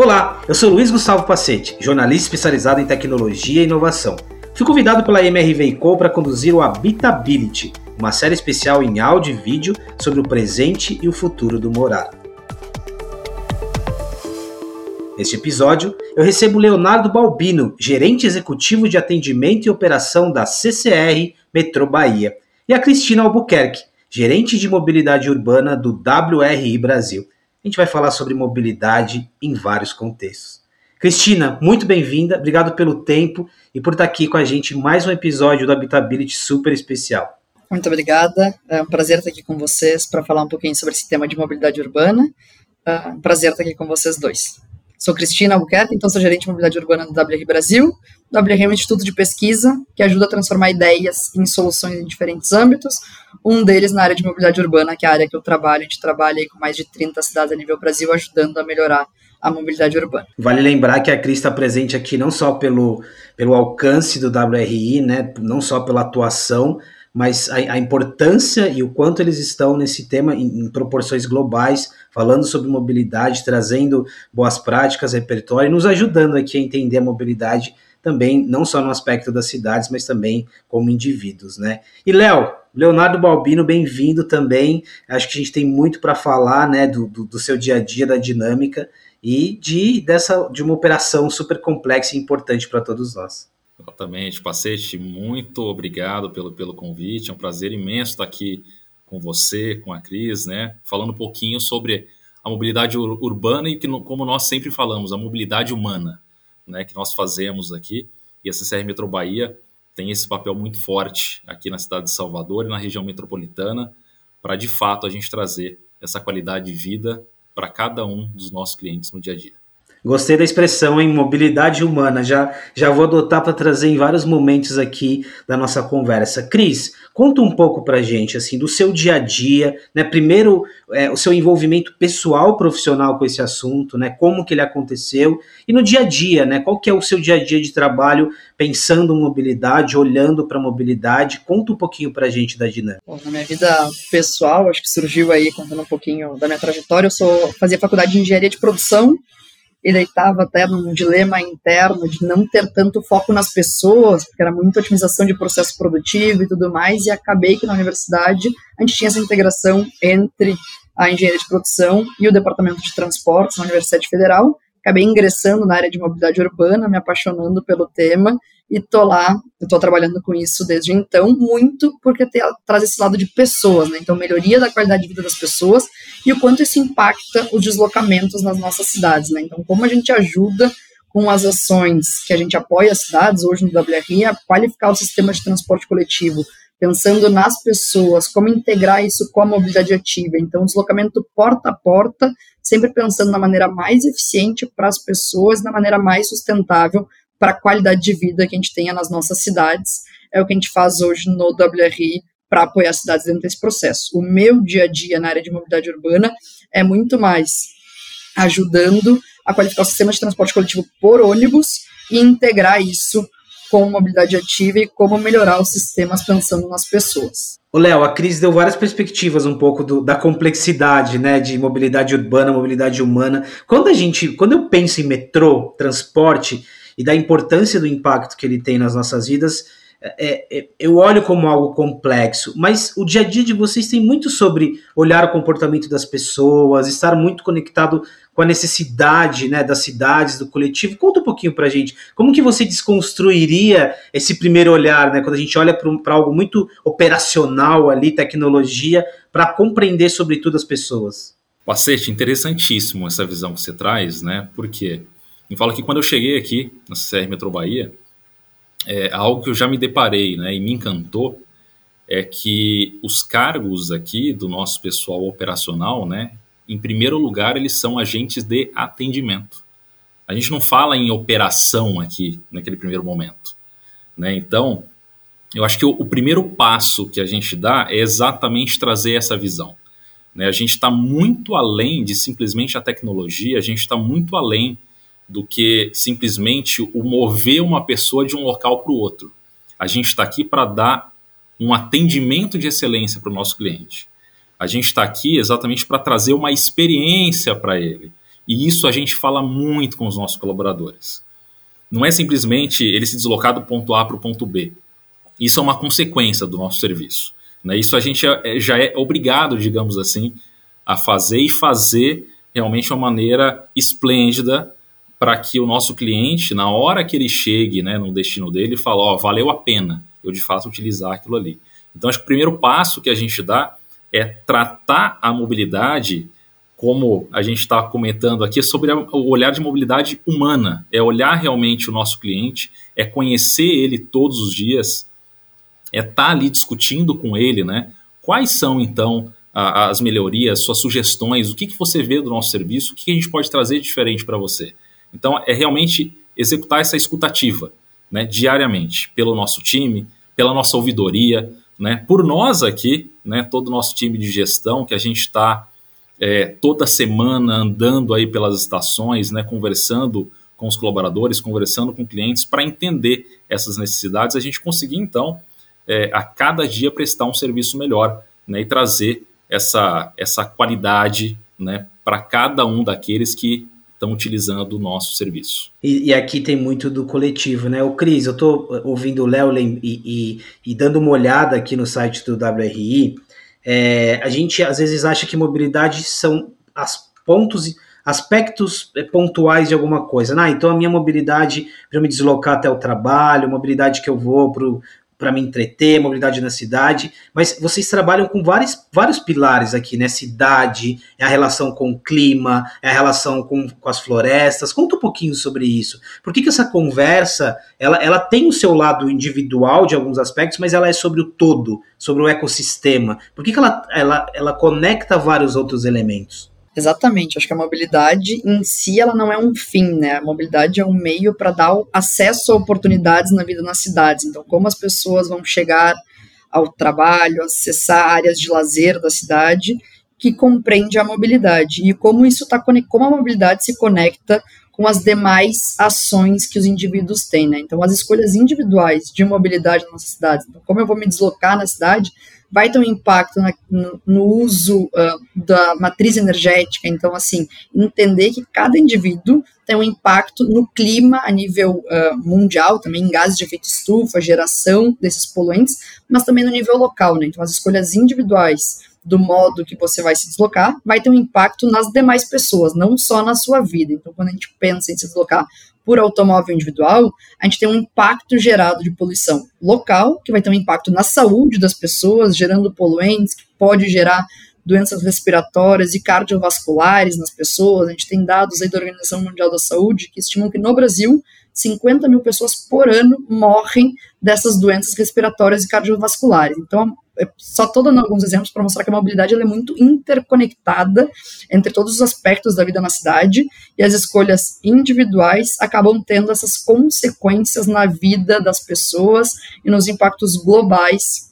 Olá, eu sou Luiz Gustavo Pacete, jornalista especializado em tecnologia e inovação. Fui convidado pela MRV Co para conduzir o Habitability, uma série especial em áudio e vídeo sobre o presente e o futuro do morar. Neste episódio, eu recebo Leonardo Balbino, gerente executivo de atendimento e operação da CCR Metrô Bahia, e a Cristina Albuquerque, gerente de mobilidade urbana do WRI Brasil. A gente vai falar sobre mobilidade em vários contextos. Cristina, muito bem-vinda, obrigado pelo tempo e por estar aqui com a gente em mais um episódio do Habitability super especial. Muito obrigada, é um prazer estar aqui com vocês para falar um pouquinho sobre esse tema de mobilidade urbana. É um prazer estar aqui com vocês dois. Sou Cristina Albuquerque, então sou gerente de mobilidade urbana do WR Brasil. O WR é um instituto de pesquisa que ajuda a transformar ideias em soluções em diferentes âmbitos. Um deles na área de mobilidade urbana, que é a área que eu trabalho. A gente trabalha com mais de 30 cidades a nível Brasil, ajudando a melhorar a mobilidade urbana. Vale lembrar que a Cris está presente aqui não só pelo, pelo alcance do WRI, né, não só pela atuação, mas a, a, importância e o quanto eles estão nesse tema em, em, proporções globais, falando sobre mobilidade, trazendo boas práticas, repertório, e nos ajudando aqui a entender a mobilidade também, não só no aspecto das cidades, mas também como indivíduos, né? E Léo, Leonardo Balbino, bem-vindo também. Acho que a gente tem muito para falar, né, do, do, do, seu dia a dia, da dinâmica e de dessa de uma operação super complexa e importante para todos nós. Exatamente, Pacete, muito obrigado pelo, pelo convite. É um prazer imenso estar aqui com você, com a Cris, né? Falando um pouquinho sobre a mobilidade ur urbana e que, como nós sempre falamos, a mobilidade humana, né? Que nós fazemos aqui. E a CCR Metro Bahia tem esse papel muito forte aqui na cidade de Salvador e na região metropolitana para, de fato, a gente trazer essa qualidade de vida para cada um dos nossos clientes no dia a dia. Gostei da expressão em mobilidade humana. Já, já vou adotar para trazer em vários momentos aqui da nossa conversa. Cris, conta um pouco para gente assim do seu dia a dia, né? Primeiro, é, o seu envolvimento pessoal, profissional com esse assunto, né? Como que ele aconteceu e no dia a dia, né? Qual que é o seu dia a dia de trabalho pensando em mobilidade, olhando para mobilidade? Conta um pouquinho para gente da dinâmica. Bom, na minha vida pessoal, acho que surgiu aí contando um pouquinho da minha trajetória. Eu sou fazia faculdade de engenharia de produção ele estava até num dilema interno de não ter tanto foco nas pessoas, porque era muita otimização de processo produtivo e tudo mais, e acabei que na universidade a gente tinha essa integração entre a engenharia de produção e o departamento de transportes na Universidade Federal. Acabei ingressando na área de mobilidade urbana, me apaixonando pelo tema e tô lá, tô trabalhando com isso desde então, muito porque traz esse lado de pessoas, né? Então, melhoria da qualidade de vida das pessoas e o quanto isso impacta os deslocamentos nas nossas cidades, né? Então, como a gente ajuda com as ações que a gente apoia as cidades hoje no WRI a qualificar o sistema de transporte coletivo, pensando nas pessoas, como integrar isso com a mobilidade ativa. Então, deslocamento porta a porta, sempre pensando na maneira mais eficiente para as pessoas, na maneira mais sustentável para a qualidade de vida que a gente tenha nas nossas cidades. É o que a gente faz hoje no WRI para apoiar as cidades dentro desse processo. O meu dia a dia na área de mobilidade urbana é muito mais ajudando a qualificar o sistema de transporte coletivo por ônibus e integrar isso com mobilidade ativa e como melhorar os sistemas pensando nas pessoas. O Léo, a crise deu várias perspectivas um pouco do, da complexidade, né, de mobilidade urbana, mobilidade humana. Quando a gente, quando eu penso em metrô, transporte, e da importância do impacto que ele tem nas nossas vidas, é, é, eu olho como algo complexo, mas o dia a dia de vocês tem muito sobre olhar o comportamento das pessoas, estar muito conectado com a necessidade né, das cidades, do coletivo. Conta um pouquinho para a gente, como que você desconstruiria esse primeiro olhar, né, quando a gente olha para algo muito operacional ali, tecnologia, para compreender sobretudo as pessoas? Pacete, interessantíssimo essa visão que você traz, né? Porque me fala que quando eu cheguei aqui na CR Metro Bahia, é, algo que eu já me deparei né, e me encantou é que os cargos aqui do nosso pessoal operacional, né, em primeiro lugar, eles são agentes de atendimento. A gente não fala em operação aqui naquele primeiro momento. Né? Então, eu acho que o, o primeiro passo que a gente dá é exatamente trazer essa visão. Né? A gente está muito além de simplesmente a tecnologia, a gente está muito além do que simplesmente o mover uma pessoa de um local para o outro. A gente está aqui para dar um atendimento de excelência para o nosso cliente. A gente está aqui exatamente para trazer uma experiência para ele. E isso a gente fala muito com os nossos colaboradores. Não é simplesmente ele se deslocar do ponto A para o ponto B. Isso é uma consequência do nosso serviço. Né? Isso a gente é, já é obrigado, digamos assim, a fazer e fazer realmente uma maneira esplêndida para que o nosso cliente, na hora que ele chegue né, no destino dele, fale, ó, oh, valeu a pena eu de fato utilizar aquilo ali. Então, acho que o primeiro passo que a gente dá é tratar a mobilidade como a gente está comentando aqui, sobre o olhar de mobilidade humana. É olhar realmente o nosso cliente, é conhecer ele todos os dias, é estar tá ali discutindo com ele, né? Quais são, então, as melhorias, suas sugestões, o que, que você vê do nosso serviço, o que, que a gente pode trazer diferente para você. Então, é realmente executar essa escutativa, né, diariamente, pelo nosso time, pela nossa ouvidoria, né, por nós aqui, né, todo o nosso time de gestão, que a gente está é, toda semana andando aí pelas estações, né, conversando com os colaboradores, conversando com clientes para entender essas necessidades, a gente conseguir então é, a cada dia prestar um serviço melhor né, e trazer essa, essa qualidade né, para cada um daqueles que estão utilizando o nosso serviço. E, e, aqui tem muito do coletivo, né? O Cris, eu estou ouvindo o Léo e, e, e, dando uma olhada aqui no site do WRI. É, a gente às vezes acha que mobilidade são as pontos aspectos é, pontuais de alguma coisa. Ah, então a minha mobilidade para me deslocar até o trabalho, mobilidade que eu vou para me entreter, mobilidade na cidade, mas vocês trabalham com vários, vários pilares aqui, né? Cidade, é a relação com o clima, é a relação com, com as florestas. Conta um pouquinho sobre isso. Por que, que essa conversa ela, ela tem o seu lado individual de alguns aspectos, mas ela é sobre o todo, sobre o ecossistema? Por que, que ela, ela, ela conecta vários outros elementos? Exatamente, acho que a mobilidade em si ela não é um fim, né? A mobilidade é um meio para dar acesso a oportunidades na vida nas cidades. Então, como as pessoas vão chegar ao trabalho, acessar áreas de lazer da cidade, que compreende a mobilidade e como isso está como a mobilidade se conecta com as demais ações que os indivíduos têm, né? Então, as escolhas individuais de mobilidade nossas cidades, então, como eu vou me deslocar na cidade, vai ter um impacto na, no, no, uso uh, da matriz energética. Então, assim, entender que cada indivíduo tem um impacto no clima a nível uh, mundial, também em gases de efeito estufa, geração desses poluentes, mas também no nível local. Né? Então, as escolhas individuais do modo que você vai se deslocar, vai ter um impacto nas demais pessoas, não só na sua vida. Então, quando a gente pensa em se deslocar por automóvel individual, a gente tem um impacto gerado de poluição local, que vai ter um impacto na saúde das pessoas, gerando poluentes, que pode gerar doenças respiratórias e cardiovasculares nas pessoas. A gente tem dados aí da Organização Mundial da Saúde que estimam que no Brasil 50 mil pessoas por ano morrem dessas doenças respiratórias e cardiovasculares. Então, só estou dando alguns exemplos para mostrar que a mobilidade é muito interconectada entre todos os aspectos da vida na cidade e as escolhas individuais acabam tendo essas consequências na vida das pessoas e nos impactos globais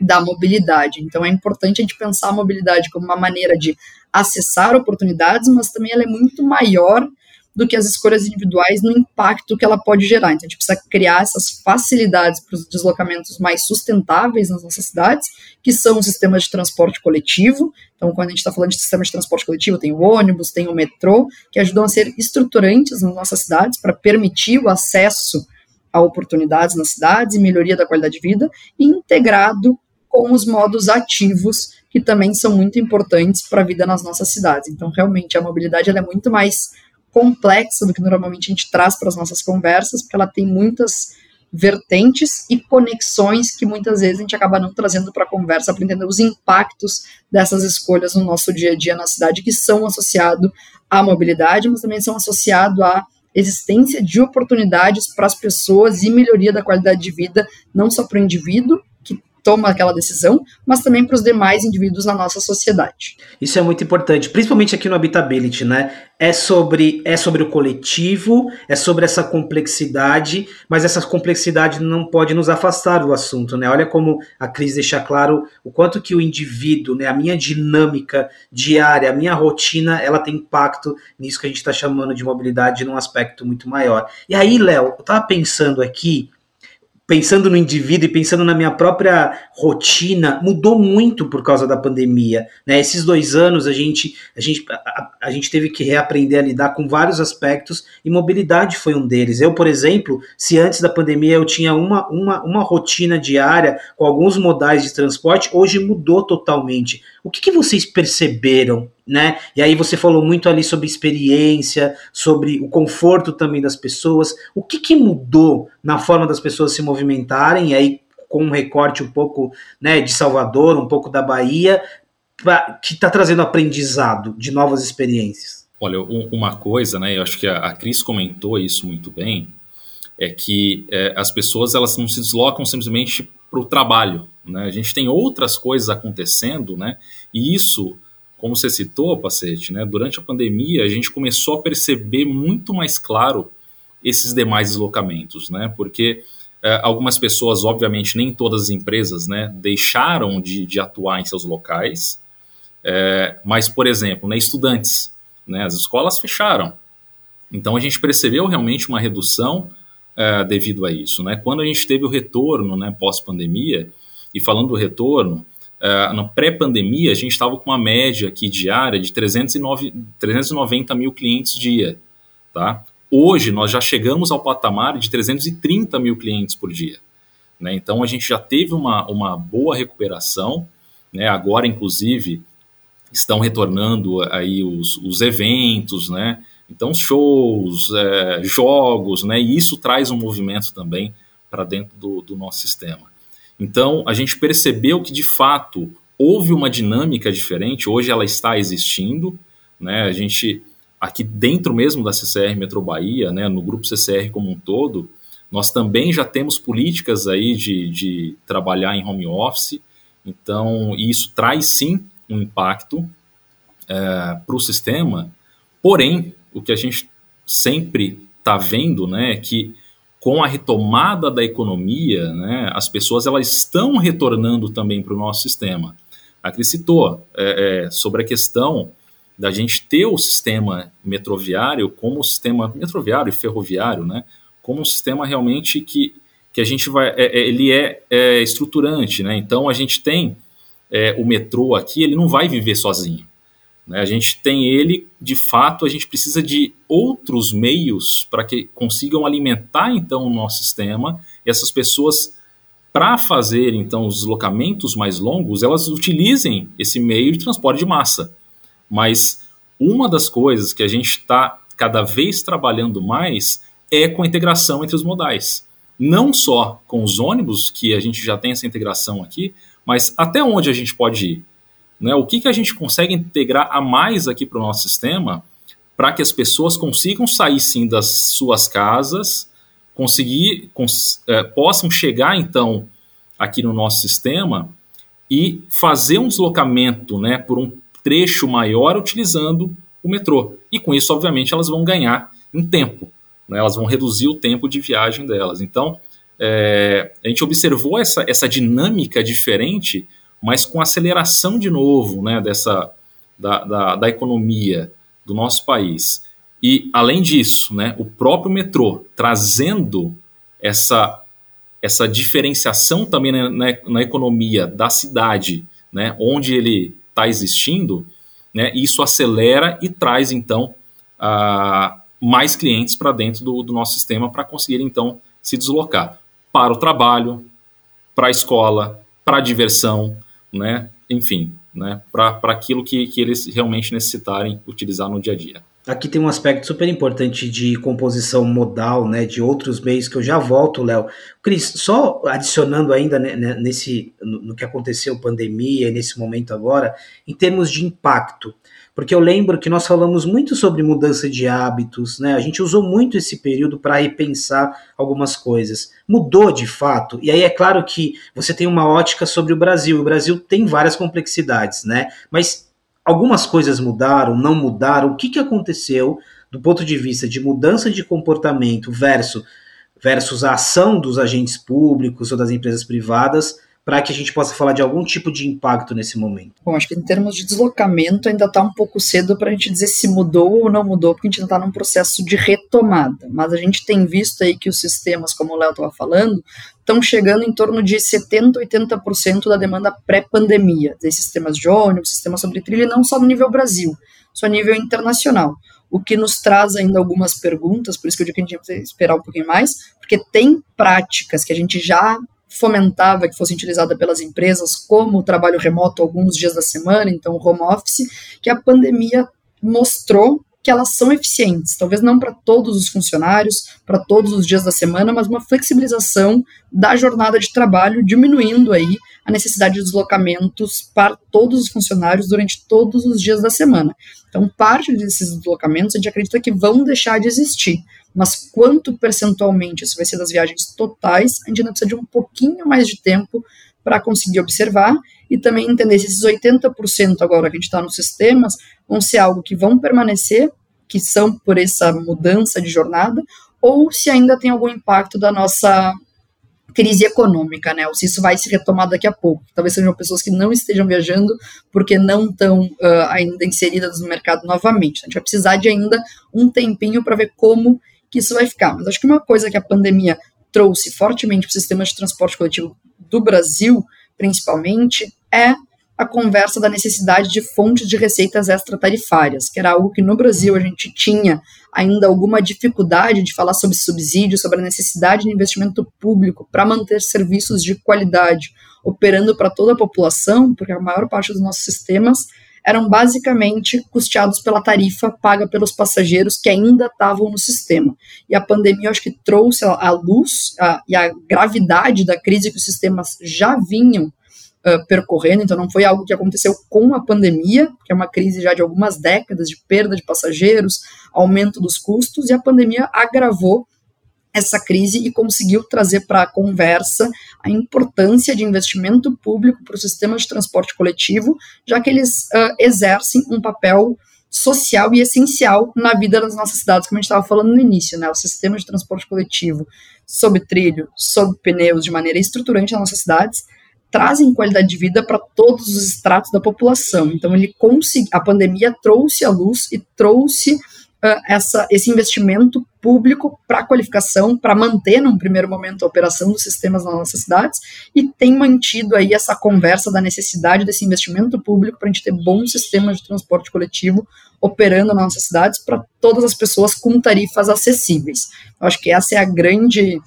da mobilidade. Então é importante a gente pensar a mobilidade como uma maneira de acessar oportunidades, mas também ela é muito maior do que as escolhas individuais no impacto que ela pode gerar. Então, a gente precisa criar essas facilidades para os deslocamentos mais sustentáveis nas nossas cidades, que são os sistemas de transporte coletivo. Então, quando a gente está falando de sistema de transporte coletivo, tem o ônibus, tem o metrô, que ajudam a ser estruturantes nas nossas cidades para permitir o acesso a oportunidades nas cidades e melhoria da qualidade de vida, integrado com os modos ativos, que também são muito importantes para a vida nas nossas cidades. Então, realmente, a mobilidade é muito mais complexa do que normalmente a gente traz para as nossas conversas, porque ela tem muitas vertentes e conexões que muitas vezes a gente acaba não trazendo para a conversa para entender os impactos dessas escolhas no nosso dia a dia na cidade, que são associados à mobilidade, mas também são associados à existência de oportunidades para as pessoas e melhoria da qualidade de vida, não só para o indivíduo, toma aquela decisão, mas também para os demais indivíduos na nossa sociedade. Isso é muito importante, principalmente aqui no Habitability, né? É sobre, é sobre o coletivo, é sobre essa complexidade, mas essa complexidade não pode nos afastar do assunto, né? Olha como a Cris deixa claro o quanto que o indivíduo, né, a minha dinâmica diária, a minha rotina, ela tem impacto nisso que a gente está chamando de mobilidade num aspecto muito maior. E aí, Léo, eu estava pensando aqui, pensando no indivíduo e pensando na minha própria rotina, mudou muito por causa da pandemia. Né? Esses dois anos a gente, a, gente, a, a, gente teve que reaprender a lidar com vários aspectos e mobilidade foi um deles. Eu, por exemplo, se antes da pandemia eu tinha uma, uma, uma rotina diária com alguns modais de transporte, hoje mudou totalmente. O que, que vocês perceberam né? E aí você falou muito ali sobre experiência, sobre o conforto também das pessoas. O que, que mudou na forma das pessoas se movimentarem? E aí com um recorte um pouco, né, de Salvador, um pouco da Bahia, pra, que está trazendo aprendizado de novas experiências. Olha, uma coisa, né? Eu acho que a, Cris comentou isso muito bem, é que é, as pessoas elas não se deslocam simplesmente para o trabalho, né? A gente tem outras coisas acontecendo, né? E isso como você citou, Pacete, né, durante a pandemia a gente começou a perceber muito mais claro esses demais deslocamentos, né, porque é, algumas pessoas, obviamente, nem todas as empresas, né, deixaram de, de atuar em seus locais, é, mas, por exemplo, né, estudantes, né, as escolas fecharam, então a gente percebeu realmente uma redução é, devido a isso, né, quando a gente teve o retorno, né, pós-pandemia, e falando do retorno, Uh, na pré-pandemia, a gente estava com uma média aqui diária de 309, 390 mil clientes dia. Tá? Hoje, nós já chegamos ao patamar de 330 mil clientes por dia. Né? Então, a gente já teve uma, uma boa recuperação. Né? Agora, inclusive, estão retornando aí os, os eventos, né? Então, shows, é, jogos, né? E isso traz um movimento também para dentro do, do nosso sistema. Então, a gente percebeu que, de fato, houve uma dinâmica diferente, hoje ela está existindo, né? A gente, aqui dentro mesmo da CCR Metro Bahia, né, no grupo CCR como um todo, nós também já temos políticas aí de, de trabalhar em home office, então isso traz sim um impacto é, para o sistema, porém, o que a gente sempre está vendo né, é que com a retomada da economia, né, as pessoas elas estão retornando também para o nosso sistema. A Cris citou é, é, sobre a questão da gente ter o sistema metroviário como sistema metroviário e ferroviário, né, como um sistema realmente que, que a gente vai, é, é ele é, é, estruturante, né, então a gente tem é, o metrô aqui, ele não vai viver sozinho. Né? A gente tem ele, de fato, a gente precisa de outros meios para que consigam alimentar então o nosso sistema e essas pessoas para fazer então os deslocamentos mais longos, elas utilizem esse meio de transporte de massa. Mas uma das coisas que a gente está cada vez trabalhando mais é com a integração entre os modais. Não só com os ônibus, que a gente já tem essa integração aqui, mas até onde a gente pode ir. Né? O que, que a gente consegue integrar a mais aqui para o nosso sistema para que as pessoas consigam sair sim das suas casas, conseguir cons, é, possam chegar então aqui no nosso sistema e fazer um deslocamento né, por um trecho maior utilizando o metrô. E com isso, obviamente, elas vão ganhar em tempo, né? elas vão reduzir o tempo de viagem delas. Então, é, a gente observou essa, essa dinâmica diferente mas com aceleração de novo né, dessa, da, da, da economia do nosso país. E, além disso, né, o próprio metrô trazendo essa, essa diferenciação também na, na, na economia da cidade, né, onde ele está existindo, né, isso acelera e traz, então, a, mais clientes para dentro do, do, nosso sistema para conseguir, então, se deslocar para o trabalho, para a escola, para a diversão, né? Enfim, né? Para aquilo que, que eles realmente necessitarem utilizar no dia a dia. Aqui tem um aspecto super importante de composição modal, né, de outros meios que eu já volto, Léo. Cris, só adicionando ainda né, né nesse no, no, que aconteceu pandemia, nesse momento agora, em termos de impacto. Porque eu lembro que nós falamos muito sobre mudança de hábitos, né? A gente usou muito esse período para repensar algumas coisas. Mudou de fato, e aí é claro que você tem uma ótica sobre o Brasil. O Brasil tem várias complexidades, né? Mas algumas coisas mudaram, não mudaram. O que, que aconteceu do ponto de vista de mudança de comportamento versus, versus a ação dos agentes públicos ou das empresas privadas para que a gente possa falar de algum tipo de impacto nesse momento? Bom, acho que em termos de deslocamento ainda está um pouco cedo para a gente dizer se mudou ou não mudou, porque a gente ainda está num processo de retomada. Mas a gente tem visto aí que os sistemas, como o Léo estava falando, estão chegando em torno de 70%, 80% da demanda pré-pandemia, desses sistemas de ônibus, sistemas sobre trilha, não só no nível Brasil, só a nível internacional o que nos traz ainda algumas perguntas, por isso que eu digo que a gente vai esperar um pouquinho mais, porque tem práticas que a gente já fomentava que fosse utilizada pelas empresas, como o trabalho remoto alguns dias da semana, então home office, que a pandemia mostrou que elas são eficientes, talvez não para todos os funcionários, para todos os dias da semana, mas uma flexibilização da jornada de trabalho, diminuindo aí a necessidade de deslocamentos para todos os funcionários durante todos os dias da semana. Então, parte desses deslocamentos a gente acredita que vão deixar de existir, mas quanto percentualmente isso vai ser das viagens totais, a gente ainda precisa de um pouquinho mais de tempo para conseguir observar e também entender se esses 80% agora que a gente está nos sistemas vão ser algo que vão permanecer, que são por essa mudança de jornada, ou se ainda tem algum impacto da nossa crise econômica, né? Ou se isso vai se retomar daqui a pouco. Talvez sejam pessoas que não estejam viajando porque não estão uh, ainda inseridas no mercado novamente. A gente vai precisar de ainda um tempinho para ver como que isso vai ficar. Mas acho que uma coisa que a pandemia trouxe fortemente para o sistema de transporte coletivo do Brasil, principalmente, é a conversa da necessidade de fontes de receitas extratarifárias, que era algo que no Brasil a gente tinha ainda alguma dificuldade de falar sobre subsídio, sobre a necessidade de investimento público para manter serviços de qualidade operando para toda a população, porque a maior parte dos nossos sistemas eram basicamente custeados pela tarifa paga pelos passageiros que ainda estavam no sistema. E a pandemia, acho que trouxe a luz a, e a gravidade da crise que os sistemas já vinham uh, percorrendo, então não foi algo que aconteceu com a pandemia, que é uma crise já de algumas décadas de perda de passageiros, aumento dos custos, e a pandemia agravou essa crise e conseguiu trazer para a conversa a importância de investimento público para o sistema de transporte coletivo, já que eles uh, exercem um papel social e essencial na vida das nossas cidades, como a gente estava falando no início, né? O sistema de transporte coletivo sob trilho, sob pneus, de maneira estruturante nas nossas cidades, trazem qualidade de vida para todos os estratos da população. Então, ele consegui, a pandemia trouxe a luz e trouxe uh, essa, esse investimento público para qualificação, para manter, num primeiro momento, a operação dos sistemas nas nossas cidades, e tem mantido aí essa conversa da necessidade desse investimento público para a gente ter bons sistemas de transporte coletivo operando nas nossas cidades para todas as pessoas com tarifas acessíveis. Eu acho que essa é a grande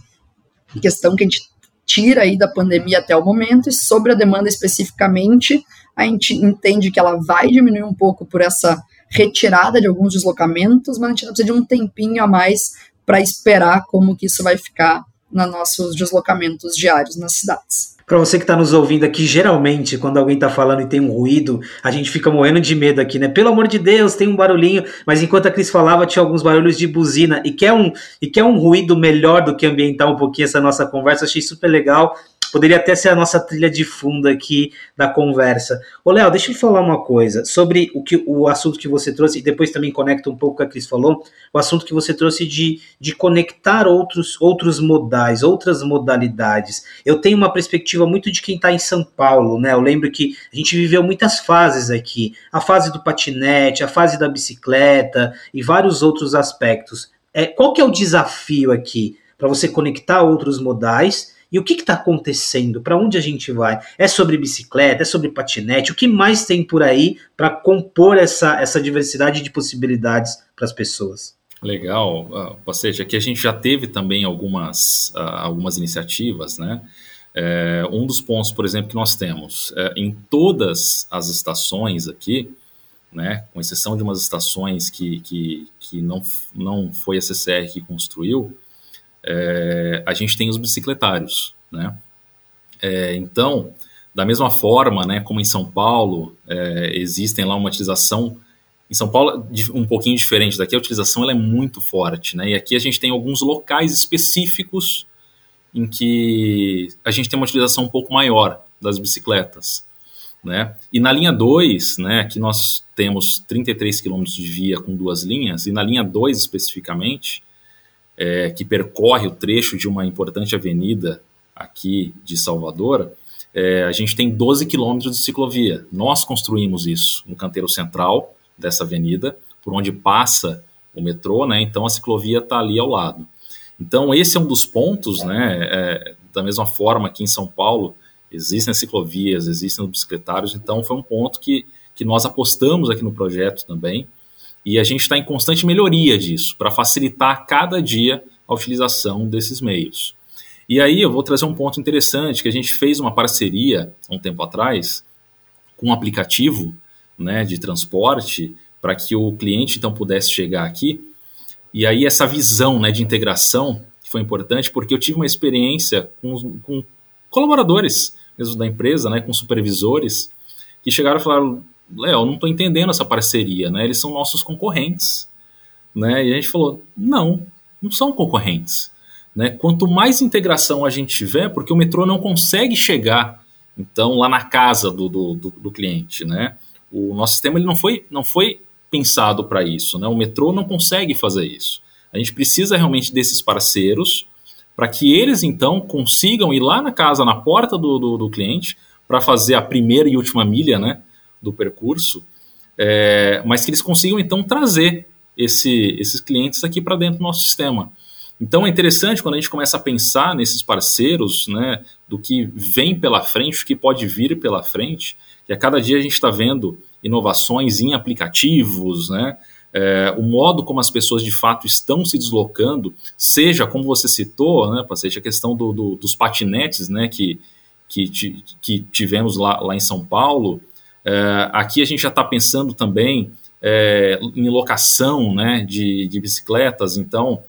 questão que a gente tira aí da pandemia até o momento, e sobre a demanda especificamente, a gente entende que ela vai diminuir um pouco por essa retirada de alguns deslocamentos, mas a gente precisa de um tempinho a mais para esperar como que isso vai ficar nos nossos deslocamentos diários nas cidades. Para você que está nos ouvindo aqui, geralmente, quando alguém está falando e tem um ruído, a gente fica morrendo de medo aqui, né? Pelo amor de Deus, tem um barulhinho, mas enquanto a Cris falava, tinha alguns barulhos de buzina e quer um, e quer um ruído melhor do que ambientar um pouquinho essa nossa conversa, achei super legal. Poderia até ser a nossa trilha de fundo aqui da conversa. Ô, Léo, deixa eu falar uma coisa sobre o, que, o assunto que você trouxe, e depois também conecta um pouco com o que a Cris falou, o assunto que você trouxe de, de conectar outros, outros modais, outras modalidades. Eu tenho uma perspectiva muito de quem está em São Paulo, né? Eu lembro que a gente viveu muitas fases aqui. A fase do patinete, a fase da bicicleta e vários outros aspectos. É, qual que é o desafio aqui para você conectar outros modais e o que está acontecendo? Para onde a gente vai? É sobre bicicleta? É sobre patinete? O que mais tem por aí para compor essa, essa diversidade de possibilidades para as pessoas? Legal, ou seja, aqui a gente já teve também algumas, uh, algumas iniciativas, né? É, um dos pontos, por exemplo, que nós temos é, em todas as estações aqui, né, com exceção de umas estações que, que, que não, não foi a CCR que construiu, é, a gente tem os bicicletários, né? É, então, da mesma forma, né, como em São Paulo, é, existem lá uma utilização em São Paulo um pouquinho diferente daqui, a utilização ela é muito forte, né? E aqui a gente tem alguns locais específicos em que a gente tem uma utilização um pouco maior das bicicletas, né? E na linha 2, né, aqui nós temos 33 quilômetros de via com duas linhas, e na linha 2 especificamente, é, que percorre o trecho de uma importante avenida aqui de Salvador, é, a gente tem 12 quilômetros de ciclovia. Nós construímos isso no canteiro central dessa avenida, por onde passa o metrô, né? Então a ciclovia está ali ao lado. Então esse é um dos pontos, né? É, da mesma forma que em São Paulo existem as ciclovias, existem os bicicletários, então foi um ponto que, que nós apostamos aqui no projeto também, e a gente está em constante melhoria disso, para facilitar cada dia a utilização desses meios. E aí eu vou trazer um ponto interessante, que a gente fez uma parceria há um tempo atrás com um aplicativo né, de transporte para que o cliente então pudesse chegar aqui. E aí essa visão né, de integração foi importante porque eu tive uma experiência com, com colaboradores mesmo da empresa, né, com supervisores, que chegaram e falaram, Léo, não estou entendendo essa parceria, né? Eles são nossos concorrentes, né? E a gente falou, não, não são concorrentes. Né? Quanto mais integração a gente tiver, porque o metrô não consegue chegar então lá na casa do, do, do, do cliente, né? O nosso sistema ele não foi, não foi pensado para isso, né? O metrô não consegue fazer isso. A gente precisa realmente desses parceiros para que eles então consigam ir lá na casa, na porta do, do, do cliente, para fazer a primeira e última milha, né? Do percurso, é, mas que eles consigam então trazer esse, esses clientes aqui para dentro do nosso sistema. Então é interessante quando a gente começa a pensar nesses parceiros, né, do que vem pela frente, o que pode vir pela frente, que a cada dia a gente está vendo inovações em aplicativos, né, é, o modo como as pessoas de fato estão se deslocando, seja como você citou, né, seja a questão do, do, dos patinetes, né, que, que, que tivemos lá, lá em São Paulo, é, aqui a gente já está pensando também é, em locação né, de, de bicicletas, então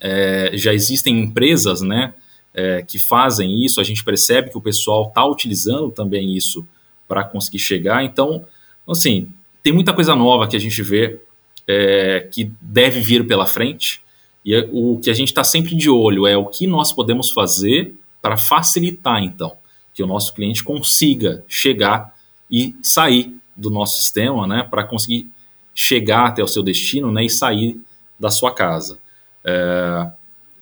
é, já existem empresas né, é, que fazem isso, a gente percebe que o pessoal está utilizando também isso para conseguir chegar. Então, assim, tem muita coisa nova que a gente vê é, que deve vir pela frente. E o que a gente está sempre de olho é o que nós podemos fazer para facilitar, então, que o nosso cliente consiga chegar e sair do nosso sistema, né, para conseguir chegar até o seu destino né, e sair da sua casa. É,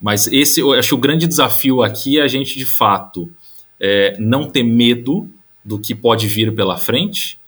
mas esse, eu acho que o grande desafio aqui é a gente, de fato, é, não ter medo do que pode vir pela frente,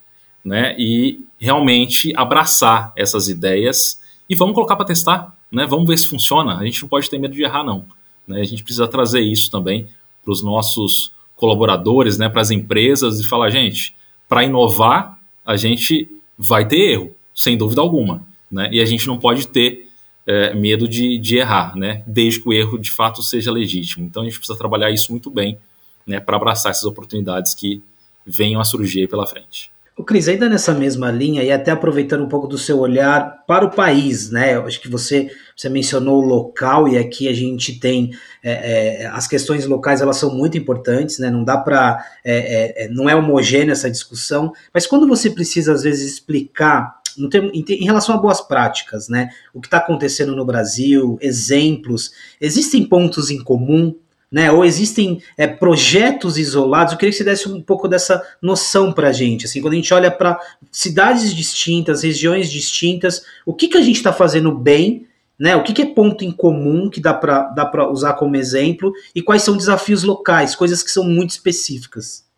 né? E realmente abraçar essas ideias e vamos colocar para testar, né? Vamos ver se funciona. A gente não pode ter medo de errar, não. Né? A gente precisa trazer isso também para os nossos colaboradores, né? Para as empresas e falar, gente, para inovar a gente vai ter erro, sem dúvida alguma, né? E a gente não pode ter é, medo de, de errar, né? Desde que o erro de fato seja legítimo. Então a gente precisa trabalhar isso muito bem, né? Para abraçar essas oportunidades que venham a surgir pela frente. O Cris, ainda nessa mesma linha, e até aproveitando um pouco do seu olhar para o país, né? Acho que você, você mencionou o local, e aqui a gente tem é, é, as questões locais, elas são muito importantes, né? Não dá para. É, é, é, não é homogênea essa discussão, mas quando você precisa, às vezes, explicar em relação a boas práticas, né? O que está acontecendo no Brasil, exemplos, existem pontos em comum, né? Ou existem é, projetos isolados? Eu queria que você desse um pouco dessa noção para a gente. Assim, quando a gente olha para cidades distintas, regiões distintas, o que, que a gente está fazendo bem? Né, o que, que, é ponto em comum que dá para usar como exemplo e quais são desafios locais, coisas que são muito específicas?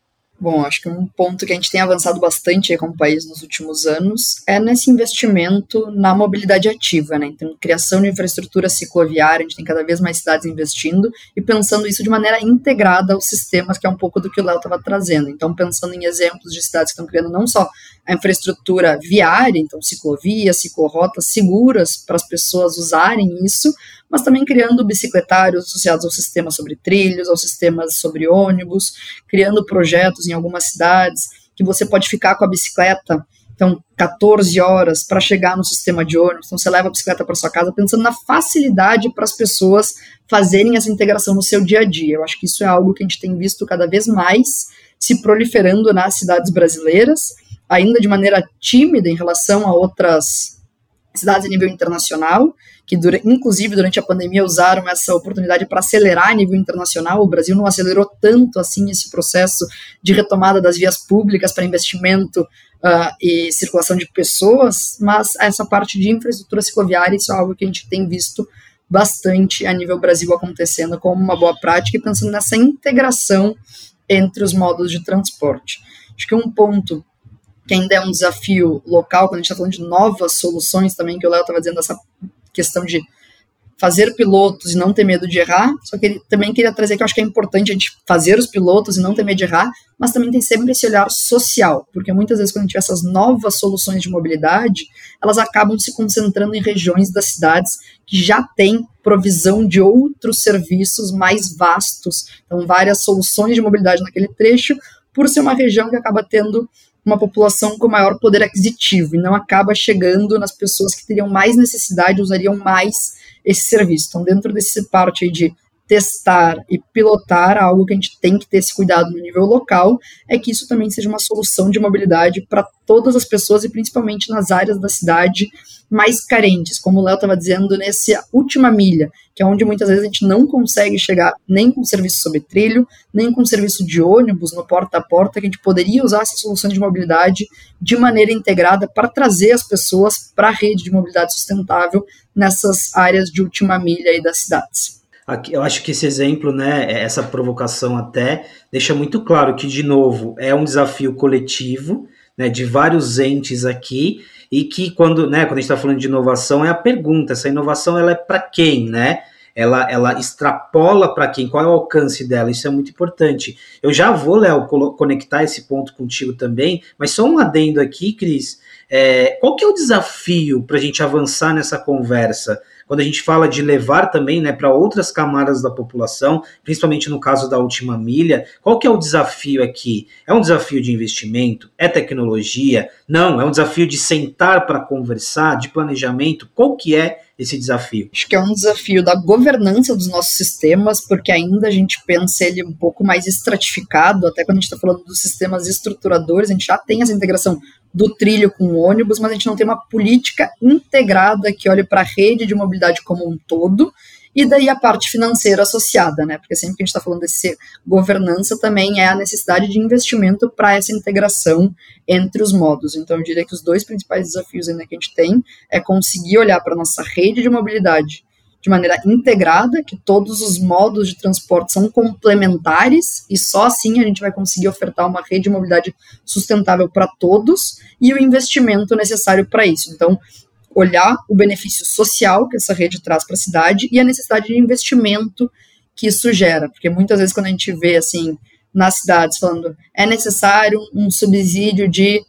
Bom, acho que um ponto que a gente tem avançado bastante como país nos últimos anos é nesse investimento na mobilidade ativa, né? Então, criação de infraestrutura cicloviária, a gente tem cada vez mais cidades investindo e pensando isso de maneira integrada aos sistemas, que é um pouco do que o Léo estava trazendo. Então, pensando em exemplos de cidades que estão criando não só a infraestrutura viária, então ciclovias, ciclorotas seguras para as pessoas usarem isso, mas também criando bicicletários associados ao sistema sobre trilhos, aos sistemas sobre ônibus, criando projetos em algumas cidades que você pode ficar com a bicicleta então 14 horas para chegar no sistema de ônibus, então você leva a bicicleta para sua casa pensando na facilidade para as pessoas fazerem essa integração no seu dia a dia. Eu acho que isso é algo que a gente tem visto cada vez mais se proliferando nas cidades brasileiras, ainda de maneira tímida em relação a outras cidades a nível internacional, que dura, inclusive durante a pandemia usaram essa oportunidade para acelerar a nível internacional. O Brasil não acelerou tanto assim esse processo de retomada das vias públicas para investimento uh, e circulação de pessoas, mas essa parte de infraestrutura cicloviária, isso é algo que a gente tem visto bastante a nível Brasil acontecendo como uma boa prática e pensando nessa integração entre os modos de transporte. Acho que um ponto que ainda é um desafio local, quando a gente está falando de novas soluções também, que o Léo estava dizendo, essa questão de fazer pilotos e não ter medo de errar, só que ele também queria trazer que eu acho que é importante a gente fazer os pilotos e não ter medo de errar, mas também tem sempre esse olhar social, porque muitas vezes quando a gente vê essas novas soluções de mobilidade, elas acabam se concentrando em regiões das cidades que já têm provisão de outros serviços mais vastos, então várias soluções de mobilidade naquele trecho, por ser uma região que acaba tendo uma população com maior poder aquisitivo e não acaba chegando nas pessoas que teriam mais necessidade, usariam mais esse serviço. Então, dentro desse parte de testar e pilotar, algo que a gente tem que ter esse cuidado no nível local, é que isso também seja uma solução de mobilidade para todas as pessoas e principalmente nas áreas da cidade mais carentes, como o Léo estava dizendo, nessa última milha, que é onde muitas vezes a gente não consegue chegar nem com serviço sobre trilho, nem com serviço de ônibus no porta a porta, que a gente poderia usar essas soluções de mobilidade de maneira integrada para trazer as pessoas para a rede de mobilidade sustentável nessas áreas de última milha aí das cidades. Eu acho que esse exemplo, né, essa provocação até, deixa muito claro que, de novo, é um desafio coletivo, né, de vários entes aqui, e que quando, né, quando a gente está falando de inovação, é a pergunta, essa inovação ela é para quem, né? Ela, ela extrapola para quem, qual é o alcance dela, isso é muito importante. Eu já vou, Léo, conectar esse ponto contigo também, mas só um adendo aqui, Cris, é, qual que é o desafio para a gente avançar nessa conversa? Quando a gente fala de levar também né, para outras camadas da população, principalmente no caso da última milha, qual que é o desafio aqui? É um desafio de investimento? É tecnologia? Não, é um desafio de sentar para conversar, de planejamento? Qual que é esse desafio? Acho que é um desafio da governança dos nossos sistemas, porque ainda a gente pensa ele um pouco mais estratificado, até quando a gente está falando dos sistemas estruturadores, a gente já tem essa integração do trilho com o ônibus, mas a gente não tem uma política integrada que olhe para a rede de mobilidade como um todo, e daí a parte financeira associada, né? Porque sempre que a gente está falando desse governança também é a necessidade de investimento para essa integração entre os modos. Então eu diria que os dois principais desafios ainda que a gente tem é conseguir olhar para a nossa rede de mobilidade de maneira integrada, que todos os modos de transporte são complementares e só assim a gente vai conseguir ofertar uma rede de mobilidade sustentável para todos e o investimento necessário para isso. Então, olhar o benefício social que essa rede traz para a cidade e a necessidade de investimento que isso gera, porque muitas vezes quando a gente vê assim nas cidades falando é necessário um subsídio de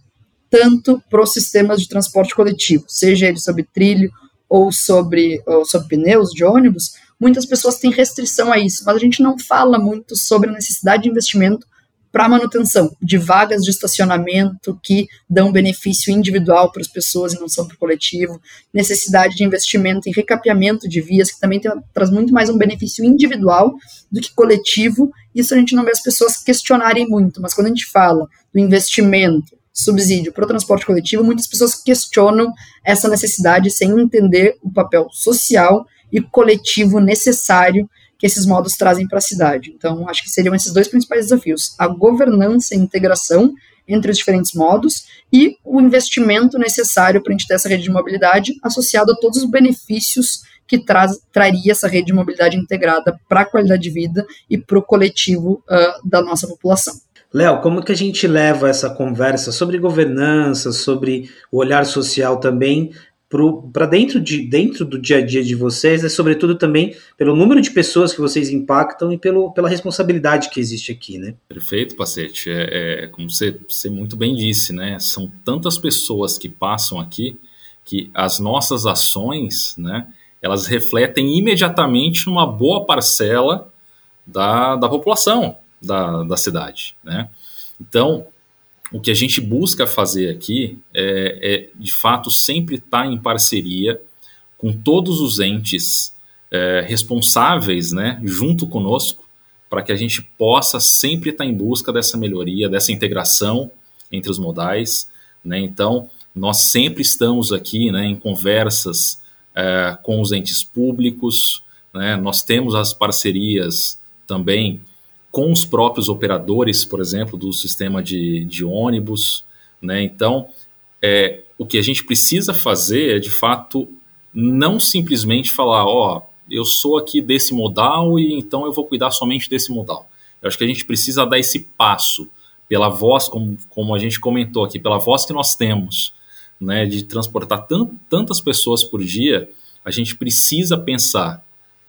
tanto para os sistemas de transporte coletivo, seja ele sobre trilho ou sobre, ou sobre pneus de ônibus, muitas pessoas têm restrição a isso, mas a gente não fala muito sobre a necessidade de investimento para manutenção de vagas de estacionamento que dão benefício individual para as pessoas e não são para o coletivo, necessidade de investimento em recapeamento de vias, que também tem, traz muito mais um benefício individual do que coletivo. Isso a gente não vê as pessoas questionarem muito, mas quando a gente fala do investimento subsídio para o transporte coletivo, muitas pessoas questionam essa necessidade sem entender o papel social e coletivo necessário que esses modos trazem para a cidade. Então, acho que seriam esses dois principais desafios: a governança e integração entre os diferentes modos e o investimento necessário para a gente ter essa rede de mobilidade associado a todos os benefícios que traz, traria essa rede de mobilidade integrada para a qualidade de vida e para o coletivo uh, da nossa população. Léo, como que a gente leva essa conversa sobre governança, sobre o olhar social também para dentro, de, dentro do dia a dia de vocês, é sobretudo também pelo número de pessoas que vocês impactam e pelo, pela responsabilidade que existe aqui, né? Perfeito, Pacete. É, é, como você, você muito bem disse, né? São tantas pessoas que passam aqui que as nossas ações, né? Elas refletem imediatamente numa boa parcela da, da população, da, da cidade. Né? Então, o que a gente busca fazer aqui é, é de fato, sempre estar tá em parceria com todos os entes é, responsáveis, né, junto conosco, para que a gente possa sempre estar tá em busca dessa melhoria, dessa integração entre os modais. Né? Então, nós sempre estamos aqui né, em conversas é, com os entes públicos, né? nós temos as parcerias também com os próprios operadores, por exemplo, do sistema de, de ônibus. Né? Então, é, o que a gente precisa fazer é, de fato, não simplesmente falar, ó, oh, eu sou aqui desse modal e então eu vou cuidar somente desse modal. Eu acho que a gente precisa dar esse passo pela voz, como, como a gente comentou aqui, pela voz que nós temos, né, de transportar tant, tantas pessoas por dia, a gente precisa pensar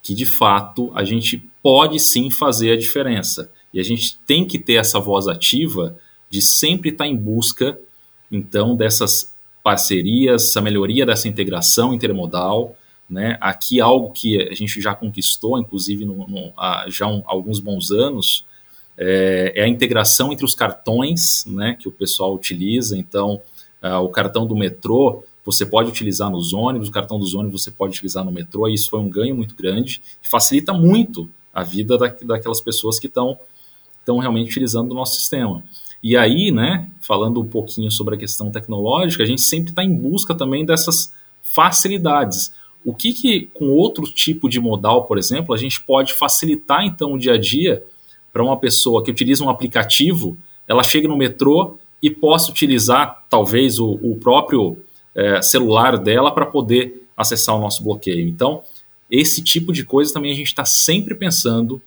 que de fato a gente pode sim fazer a diferença. E a gente tem que ter essa voz ativa de sempre estar em busca, então, dessas parcerias, essa melhoria dessa integração intermodal. Né? Aqui, algo que a gente já conquistou, inclusive no, no, há já um, alguns bons anos, é, é, a integração entre os cartões né, que o pessoal utiliza. Então, uh, o cartão do metrô você pode utilizar nos ônibus, o cartão dos ônibus você pode utilizar no metrô, e isso foi um ganho muito grande e facilita muito a vida da, daquelas pessoas que estão realmente utilizando o nosso sistema. E aí, né, falando um pouquinho sobre a questão tecnológica, a gente sempre está em busca também dessas facilidades. O que, que, com outro tipo de modal, por exemplo, a gente pode facilitar então o dia a dia para uma pessoa que utiliza um aplicativo, ela chega no metrô e possa utilizar talvez o, o próprio é, celular dela para poder acessar o nosso bloqueio. Então, esse tipo de coisa também a gente está sempre pensando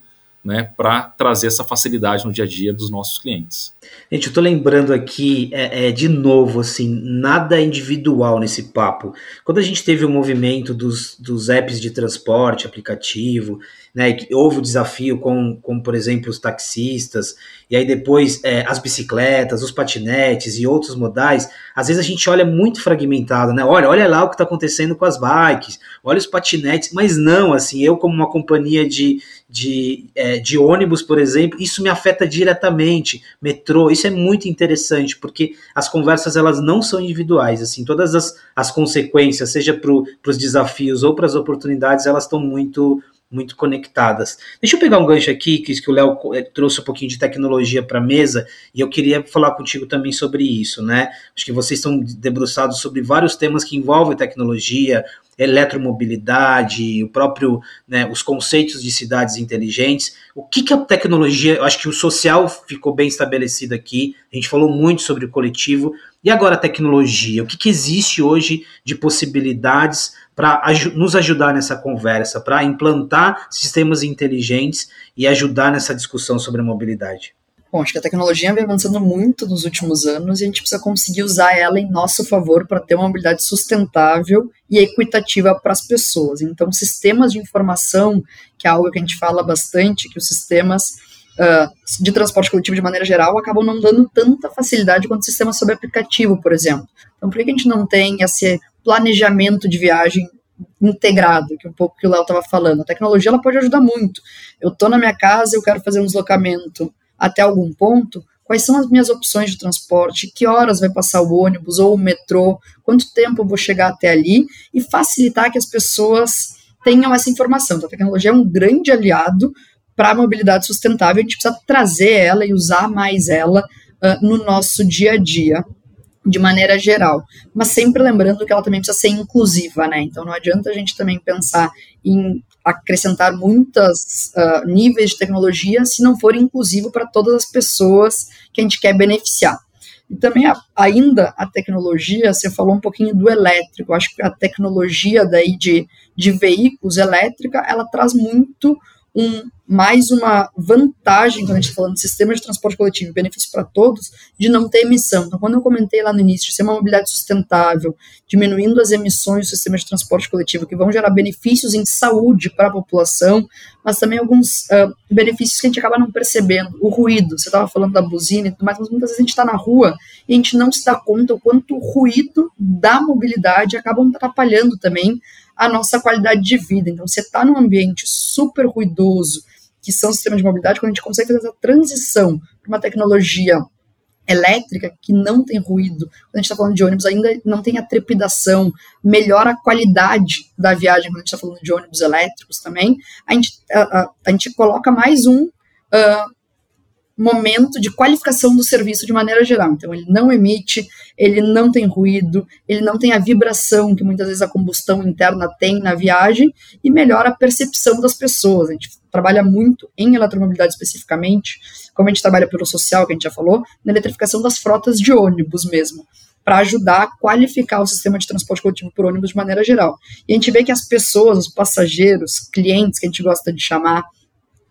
né, para trazer essa facilidade no dia a dia dos nossos clientes. Gente, eu estou lembrando aqui, é, é, de novo, assim, nada individual nesse papo. Quando a gente teve o movimento dos, dos apps de transporte, aplicativo, né, houve o desafio com, com, por exemplo, os taxistas, e aí depois é, as bicicletas, os patinetes e outros modais, às vezes a gente olha muito fragmentado, né? Olha, olha lá o que está acontecendo com as bikes, olha os patinetes, mas não, assim, eu como uma companhia de, de, é, de ônibus, por exemplo, isso me afeta diretamente, metrô, isso é muito interessante, porque as conversas elas não são individuais, assim, todas as, as consequências, seja para os desafios ou para as oportunidades, elas estão muito muito conectadas. Deixa eu pegar um gancho aqui, que, que o Léo eh, trouxe um pouquinho de tecnologia para a mesa, e eu queria falar contigo também sobre isso, né? Acho que vocês estão debruçados sobre vários temas que envolvem tecnologia, eletromobilidade, o próprio, né, os conceitos de cidades inteligentes. O que, que a tecnologia, eu acho que o social ficou bem estabelecido aqui, a gente falou muito sobre o coletivo, e agora a tecnologia, o que, que existe hoje de possibilidades para nos ajudar nessa conversa, para implantar sistemas inteligentes e ajudar nessa discussão sobre a mobilidade? Bom, acho que a tecnologia vem avançando muito nos últimos anos e a gente precisa conseguir usar ela em nosso favor para ter uma mobilidade sustentável e equitativa para as pessoas. Então, sistemas de informação, que é algo que a gente fala bastante, que os sistemas uh, de transporte coletivo, de maneira geral, acabam não dando tanta facilidade quanto sistemas sobre aplicativo, por exemplo. Então, por que a gente não tem esse planejamento de viagem integrado, que é um pouco que o Léo estava falando. A tecnologia ela pode ajudar muito. Eu estou na minha casa, eu quero fazer um deslocamento até algum ponto. Quais são as minhas opções de transporte? Que horas vai passar o ônibus ou o metrô? Quanto tempo eu vou chegar até ali? E facilitar que as pessoas tenham essa informação. Então, a tecnologia é um grande aliado para a mobilidade sustentável. A gente precisa trazer ela e usar mais ela uh, no nosso dia a dia de maneira geral, mas sempre lembrando que ela também precisa ser inclusiva, né? Então não adianta a gente também pensar em acrescentar muitos uh, níveis de tecnologia se não for inclusivo para todas as pessoas que a gente quer beneficiar. E também a, ainda a tecnologia, você falou um pouquinho do elétrico, acho que a tecnologia daí de, de veículos elétrica, ela traz muito um, mais uma vantagem, quando a gente está falando de sistema de transporte coletivo, benefício para todos, de não ter emissão. Então, quando eu comentei lá no início ser uma mobilidade sustentável, diminuindo as emissões do sistema de transporte coletivo, que vão gerar benefícios em saúde para a população, mas também alguns uh, benefícios que a gente acaba não percebendo. O ruído, você estava falando da buzina e tudo mais, mas muitas vezes a gente está na rua e a gente não se dá conta o quanto o ruído da mobilidade acaba atrapalhando também a nossa qualidade de vida. Então, você está num ambiente super ruidoso, que são sistemas de mobilidade, quando a gente consegue fazer essa transição para uma tecnologia elétrica que não tem ruído, quando a gente está falando de ônibus, ainda não tem a trepidação, melhora a qualidade da viagem, quando a gente está falando de ônibus elétricos também, a gente, a, a, a gente coloca mais um uh, momento de qualificação do serviço de maneira geral. Então, ele não emite, ele não tem ruído, ele não tem a vibração que muitas vezes a combustão interna tem na viagem e melhora a percepção das pessoas. A gente trabalha muito em eletromobilidade especificamente, como a gente trabalha pelo social, que a gente já falou, na eletrificação das frotas de ônibus mesmo para ajudar a qualificar o sistema de transporte coletivo por ônibus de maneira geral. E a gente vê que as pessoas, os passageiros, clientes, que a gente gosta de chamar,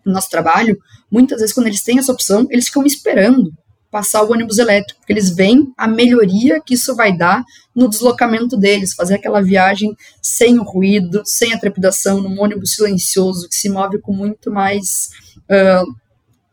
no nosso trabalho, muitas vezes quando eles têm essa opção, eles ficam esperando passar o ônibus elétrico, porque eles veem a melhoria que isso vai dar no deslocamento deles, fazer aquela viagem sem o ruído, sem a trepidação, num ônibus silencioso, que se move com muito mais uh,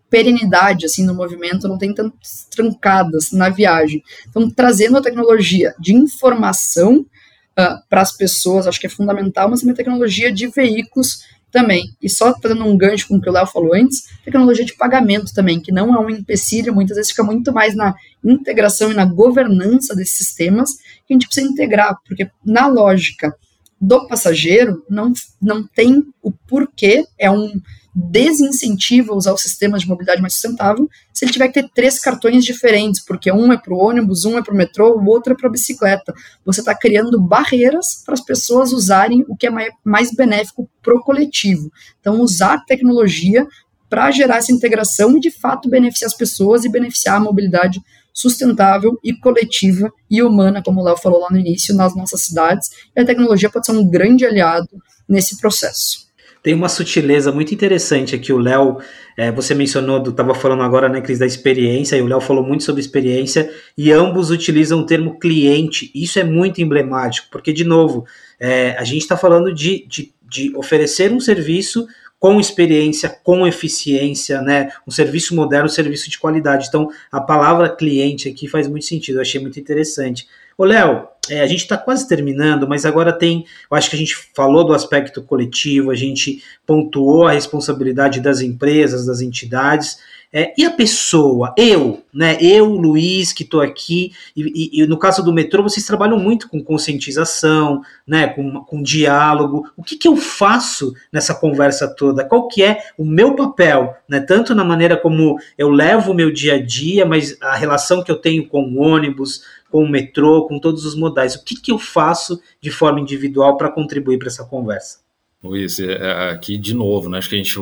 perenidade assim no movimento, não tem tantas trancadas na viagem. Então, trazendo a tecnologia de informação uh, para as pessoas, acho que é fundamental, mas também a tecnologia de veículos também. E só fazendo um gancho com o que o Léo falou antes, tecnologia de pagamento também, que não é um empecilho, muitas vezes fica muito mais na integração e na governança desses sistemas que a gente precisa integrar, porque na lógica do passageiro não, não tem o porquê, é um desincentiva usar o sistema de mobilidade mais sustentável se ele tiver que ter três cartões diferentes, porque um é para o ônibus, um é para o metrô, o outro é para a bicicleta. Você está criando barreiras para as pessoas usarem o que é mais benéfico para o coletivo. Então, usar tecnologia para gerar essa integração e, de fato, beneficiar as pessoas e beneficiar a mobilidade sustentável e coletiva e humana, como o Léo falou lá no início, nas nossas cidades. E a tecnologia pode ser um grande aliado nesse processo tem uma sutileza muito interessante aqui. O Léo, é, você mencionou, estava falando agora, né, Cris, da experiência, e o Léo falou muito sobre experiência, e ambos utilizam o termo cliente. Isso é muito emblemático, porque, de novo, é, a gente está falando de, de, de oferecer um serviço com experiência, com eficiência, né? Um serviço moderno, um serviço de qualidade. Então, a palavra cliente aqui faz muito sentido, eu achei muito interessante. Ô, Léo, é, a gente está quase terminando, mas agora tem. Eu acho que a gente falou do aspecto coletivo, a gente pontuou a responsabilidade das empresas, das entidades. É, e a pessoa, eu, né? Eu, Luiz, que estou aqui, e, e, e, no caso do metrô, vocês trabalham muito com conscientização, né? Com, com diálogo. O que, que eu faço nessa conversa toda? Qual que é o meu papel, né? Tanto na maneira como eu levo o meu dia a dia, mas a relação que eu tenho com o ônibus, com o metrô, com todos os modais. O que, que eu faço de forma individual para contribuir para essa conversa? Luiz, é, é, aqui de novo, né, acho que a gente,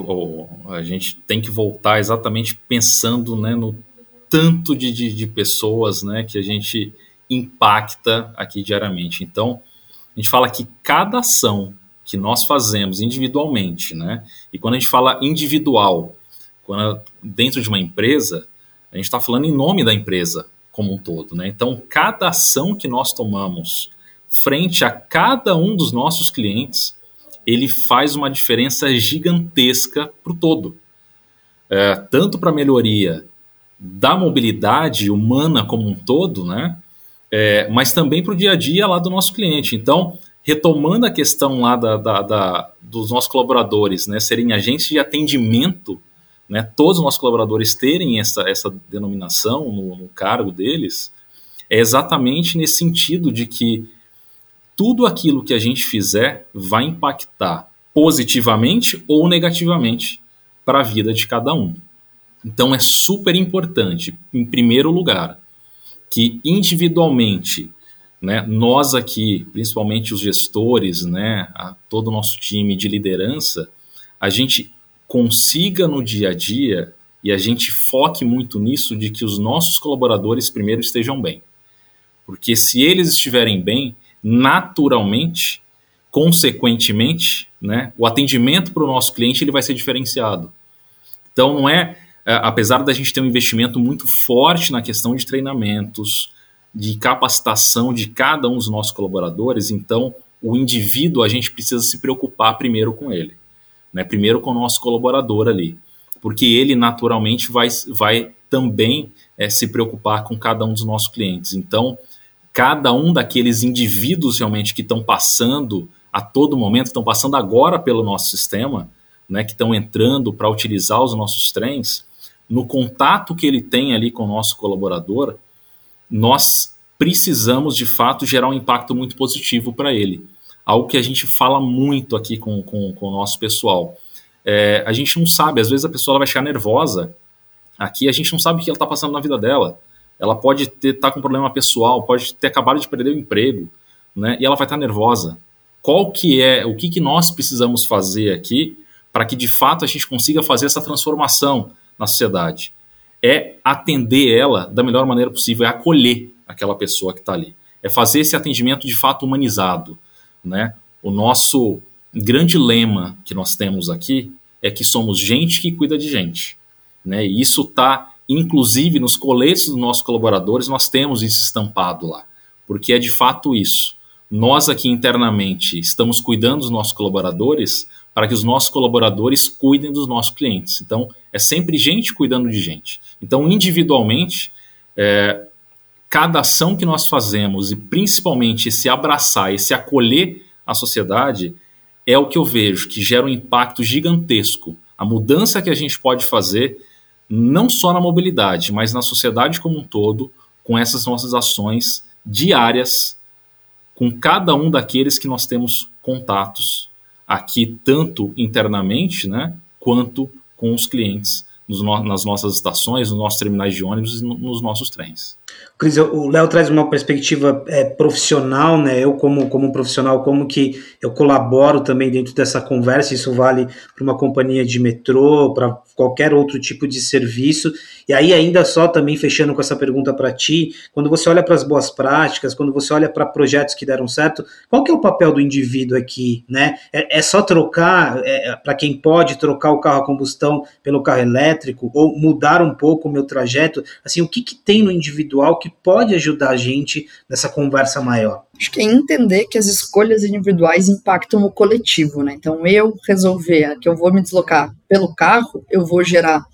a gente tem que voltar exatamente pensando né, no tanto de, de, de pessoas né, que a gente impacta aqui diariamente. Então, a gente fala que cada ação que nós fazemos individualmente, né, e quando a gente fala individual, quando dentro de uma empresa, a gente está falando em nome da empresa, como um todo. Né? Então, cada ação que nós tomamos frente a cada um dos nossos clientes, ele faz uma diferença gigantesca para o todo. É, tanto para a melhoria da mobilidade humana como um todo, né? É, mas também para o dia a dia lá do nosso cliente. Então, retomando a questão lá da, da, da, dos nossos colaboradores, né, serem agentes de atendimento né, todos os nossos colaboradores terem essa, essa denominação no, no cargo deles, é exatamente nesse sentido de que tudo aquilo que a gente fizer vai impactar positivamente ou negativamente para a vida de cada um. Então é super importante, em primeiro lugar, que individualmente, né, nós aqui, principalmente os gestores, né, a, todo o nosso time de liderança, a gente consiga no dia a dia e a gente foque muito nisso de que os nossos colaboradores primeiro estejam bem. Porque se eles estiverem bem, naturalmente, consequentemente, né, o atendimento para o nosso cliente ele vai ser diferenciado. Então não é, é, apesar da gente ter um investimento muito forte na questão de treinamentos, de capacitação de cada um dos nossos colaboradores, então o indivíduo a gente precisa se preocupar primeiro com ele né? Primeiro com o nosso colaborador ali, porque ele naturalmente vai, vai também é, se preocupar com cada um dos nossos clientes. Então, cada um daqueles indivíduos realmente que estão passando a todo momento, estão passando agora pelo nosso sistema, né, que estão entrando para utilizar os nossos trens, no contato que ele tem ali com o nosso colaborador, nós precisamos de fato gerar um impacto muito positivo para ele algo que a gente fala muito aqui com, com, com o nosso pessoal. É, a gente não sabe, às vezes a pessoa vai ficar nervosa. Aqui a gente não sabe o que ela está passando na vida dela. Ela pode estar tá com um problema pessoal, pode ter acabado de perder o emprego, né? E ela vai estar tá nervosa. Qual que é, o que, que nós precisamos fazer aqui para que de fato a gente consiga fazer essa transformação na sociedade? É atender ela da melhor maneira possível, é acolher aquela pessoa que está ali. É fazer esse atendimento de fato humanizado né? O nosso grande lema que nós temos aqui é que somos gente que cuida de gente. Né? E isso está, inclusive, nos coletes dos nossos colaboradores, nós temos isso estampado lá, porque é de fato isso. Nós aqui internamente estamos cuidando dos nossos colaboradores para que os nossos colaboradores cuidem dos nossos clientes. Então, é sempre gente cuidando de gente. Então, individualmente, é, cada ação que nós fazemos e principalmente esse abraçar, esse acolher a sociedade, é o que eu vejo que gera um impacto gigantesco. A mudança que a gente pode fazer, não só na mobilidade, mas na sociedade como um todo, com essas nossas ações diárias, com cada um daqueles que nós temos contatos aqui, tanto internamente, né, quanto com os clientes nas nossas estações, nos nossos terminais de ônibus e no, nos nossos trens. Cris, o Léo traz uma perspectiva é, profissional, né? Eu como, como profissional, como que eu colaboro também dentro dessa conversa, isso vale para uma companhia de metrô, para qualquer outro tipo de serviço. E aí, ainda só também fechando com essa pergunta para ti, quando você olha para as boas práticas, quando você olha para projetos que deram certo, qual que é o papel do indivíduo aqui, né? É, é só trocar, é, para quem pode, trocar o carro a combustão pelo carro elétrico, ou mudar um pouco o meu trajeto, assim, o que, que tem no individual que pode ajudar a gente nessa conversa maior? Acho que é entender que as escolhas individuais impactam o coletivo, né? Então, eu resolver que eu vou me deslocar pelo carro, eu vou gerar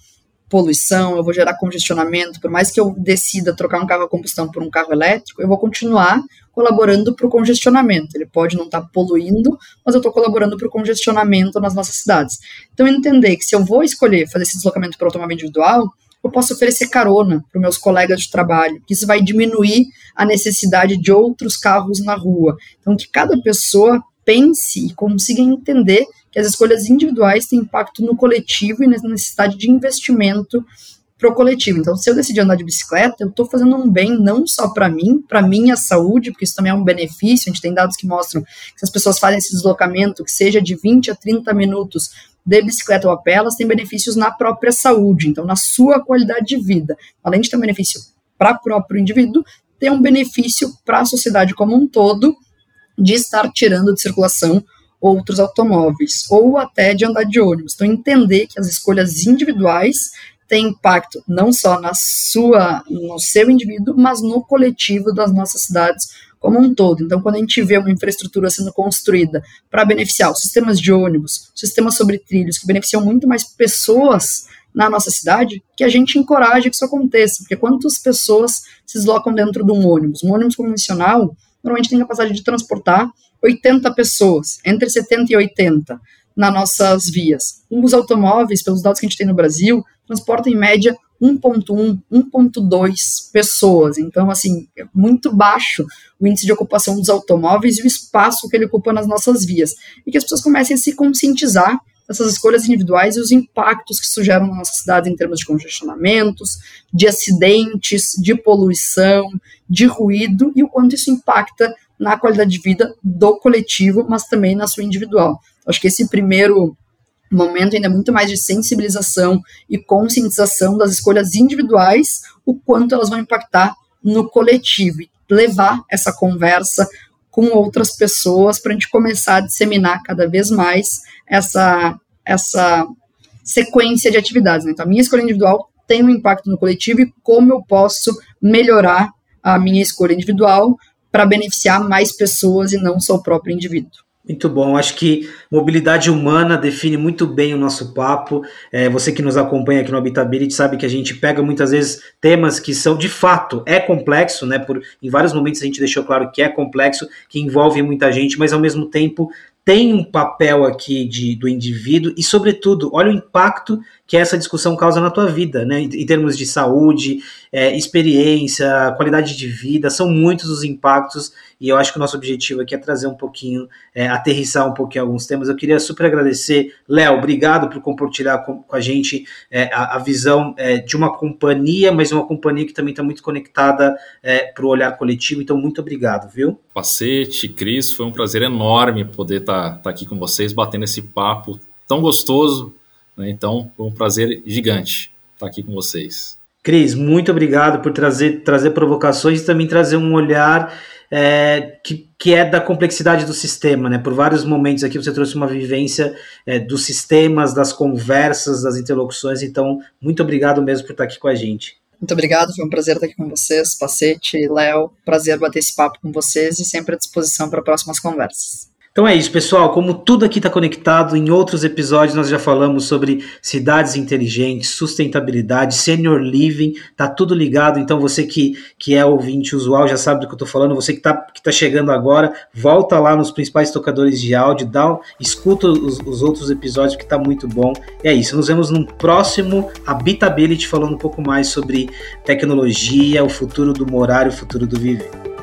poluição, eu vou gerar congestionamento, por mais que eu decida trocar um carro a combustão por um carro elétrico, eu vou continuar colaborando para o congestionamento. Ele pode não estar tá poluindo, mas eu estou colaborando para o congestionamento nas nossas cidades. Então, entender que se eu vou escolher fazer esse deslocamento para automóvel individual, eu posso oferecer carona para meus colegas de trabalho, isso vai diminuir a necessidade de outros carros na rua. Então, que cada pessoa pense e consiga entender que as escolhas individuais têm impacto no coletivo e na necessidade de investimento para o coletivo. Então, se eu decidir andar de bicicleta, eu estou fazendo um bem não só para mim, para minha saúde, porque isso também é um benefício. A gente tem dados que mostram que se as pessoas fazem esse deslocamento, que seja de 20 a 30 minutos de bicicleta ou a pé, elas têm benefícios na própria saúde, então na sua qualidade de vida. Além de ter um benefício para o próprio indivíduo, tem um benefício para a sociedade como um todo de estar tirando de circulação outros automóveis, ou até de andar de ônibus. Então, entender que as escolhas individuais têm impacto não só na sua, no seu indivíduo, mas no coletivo das nossas cidades como um todo. Então, quando a gente vê uma infraestrutura sendo construída para beneficiar os sistemas de ônibus, sistemas sobre trilhos, que beneficiam muito mais pessoas na nossa cidade, que a gente encoraje que isso aconteça, porque quantas pessoas se deslocam dentro de um ônibus? Um ônibus convencional normalmente tem capacidade de transportar 80 pessoas, entre 70 e 80 nas nossas vias. Os automóveis, pelos dados que a gente tem no Brasil, transportam em média 1.1, 1.2 pessoas. Então, assim, é muito baixo o índice de ocupação dos automóveis e o espaço que ele ocupa nas nossas vias. E que as pessoas comecem a se conscientizar dessas escolhas individuais e os impactos que isso gera na nossa cidade em termos de congestionamentos, de acidentes, de poluição, de ruído e o quanto isso impacta na qualidade de vida do coletivo, mas também na sua individual. Acho que esse primeiro momento ainda muito mais de sensibilização e conscientização das escolhas individuais, o quanto elas vão impactar no coletivo e levar essa conversa com outras pessoas para a gente começar a disseminar cada vez mais essa, essa sequência de atividades. Né? Então, a minha escolha individual tem um impacto no coletivo e como eu posso melhorar a minha escolha individual para beneficiar mais pessoas e não só o próprio indivíduo. Muito bom, acho que mobilidade humana define muito bem o nosso papo. É, você que nos acompanha aqui no Habitability sabe que a gente pega muitas vezes temas que são de fato é complexo, né? Por em vários momentos a gente deixou claro que é complexo, que envolve muita gente, mas ao mesmo tempo tem um papel aqui de, do indivíduo e, sobretudo, olha o impacto que essa discussão causa na tua vida, né? Em termos de saúde, é, experiência, qualidade de vida, são muitos os impactos e eu acho que o nosso objetivo aqui é trazer um pouquinho, é, aterrissar um pouquinho alguns temas. Eu queria super agradecer, Léo, obrigado por compartilhar com, com a gente é, a, a, visão é, de uma companhia, mas uma companhia que também está muito conectada é, para o olhar coletivo. Então, muito obrigado, viu? Pacete, Cris, foi um prazer enorme poder estar tá, tá aqui com vocês, batendo esse papo tão gostoso. Né? Então, foi um prazer gigante estar aqui com vocês. Cris, muito obrigado por trazer, trazer provocações e também trazer um olhar é, que que é da complexidade do sistema, né? Por vários momentos aqui você trouxe uma vivência é, dos sistemas, das conversas, das interlocuções. Então, muito obrigado mesmo por estar aqui com a gente. Muito obrigado, foi um prazer estar aqui com vocês, Pacete, Léo. Prazer bater esse papo com vocês e sempre à disposição para próximas conversas. Então é isso, pessoal. Como tudo aqui está conectado, em outros episódios nós já falamos sobre cidades inteligentes, sustentabilidade, senior living, tá tudo ligado. Então você que, que é ouvinte usual já sabe do que eu estou falando. Você que está que tá chegando agora, volta lá nos principais tocadores de áudio, dá, escuta os, os outros episódios que está muito bom. E é isso. Nos vemos num próximo Habitability falando um pouco mais sobre tecnologia, o futuro do morar e o futuro do viver.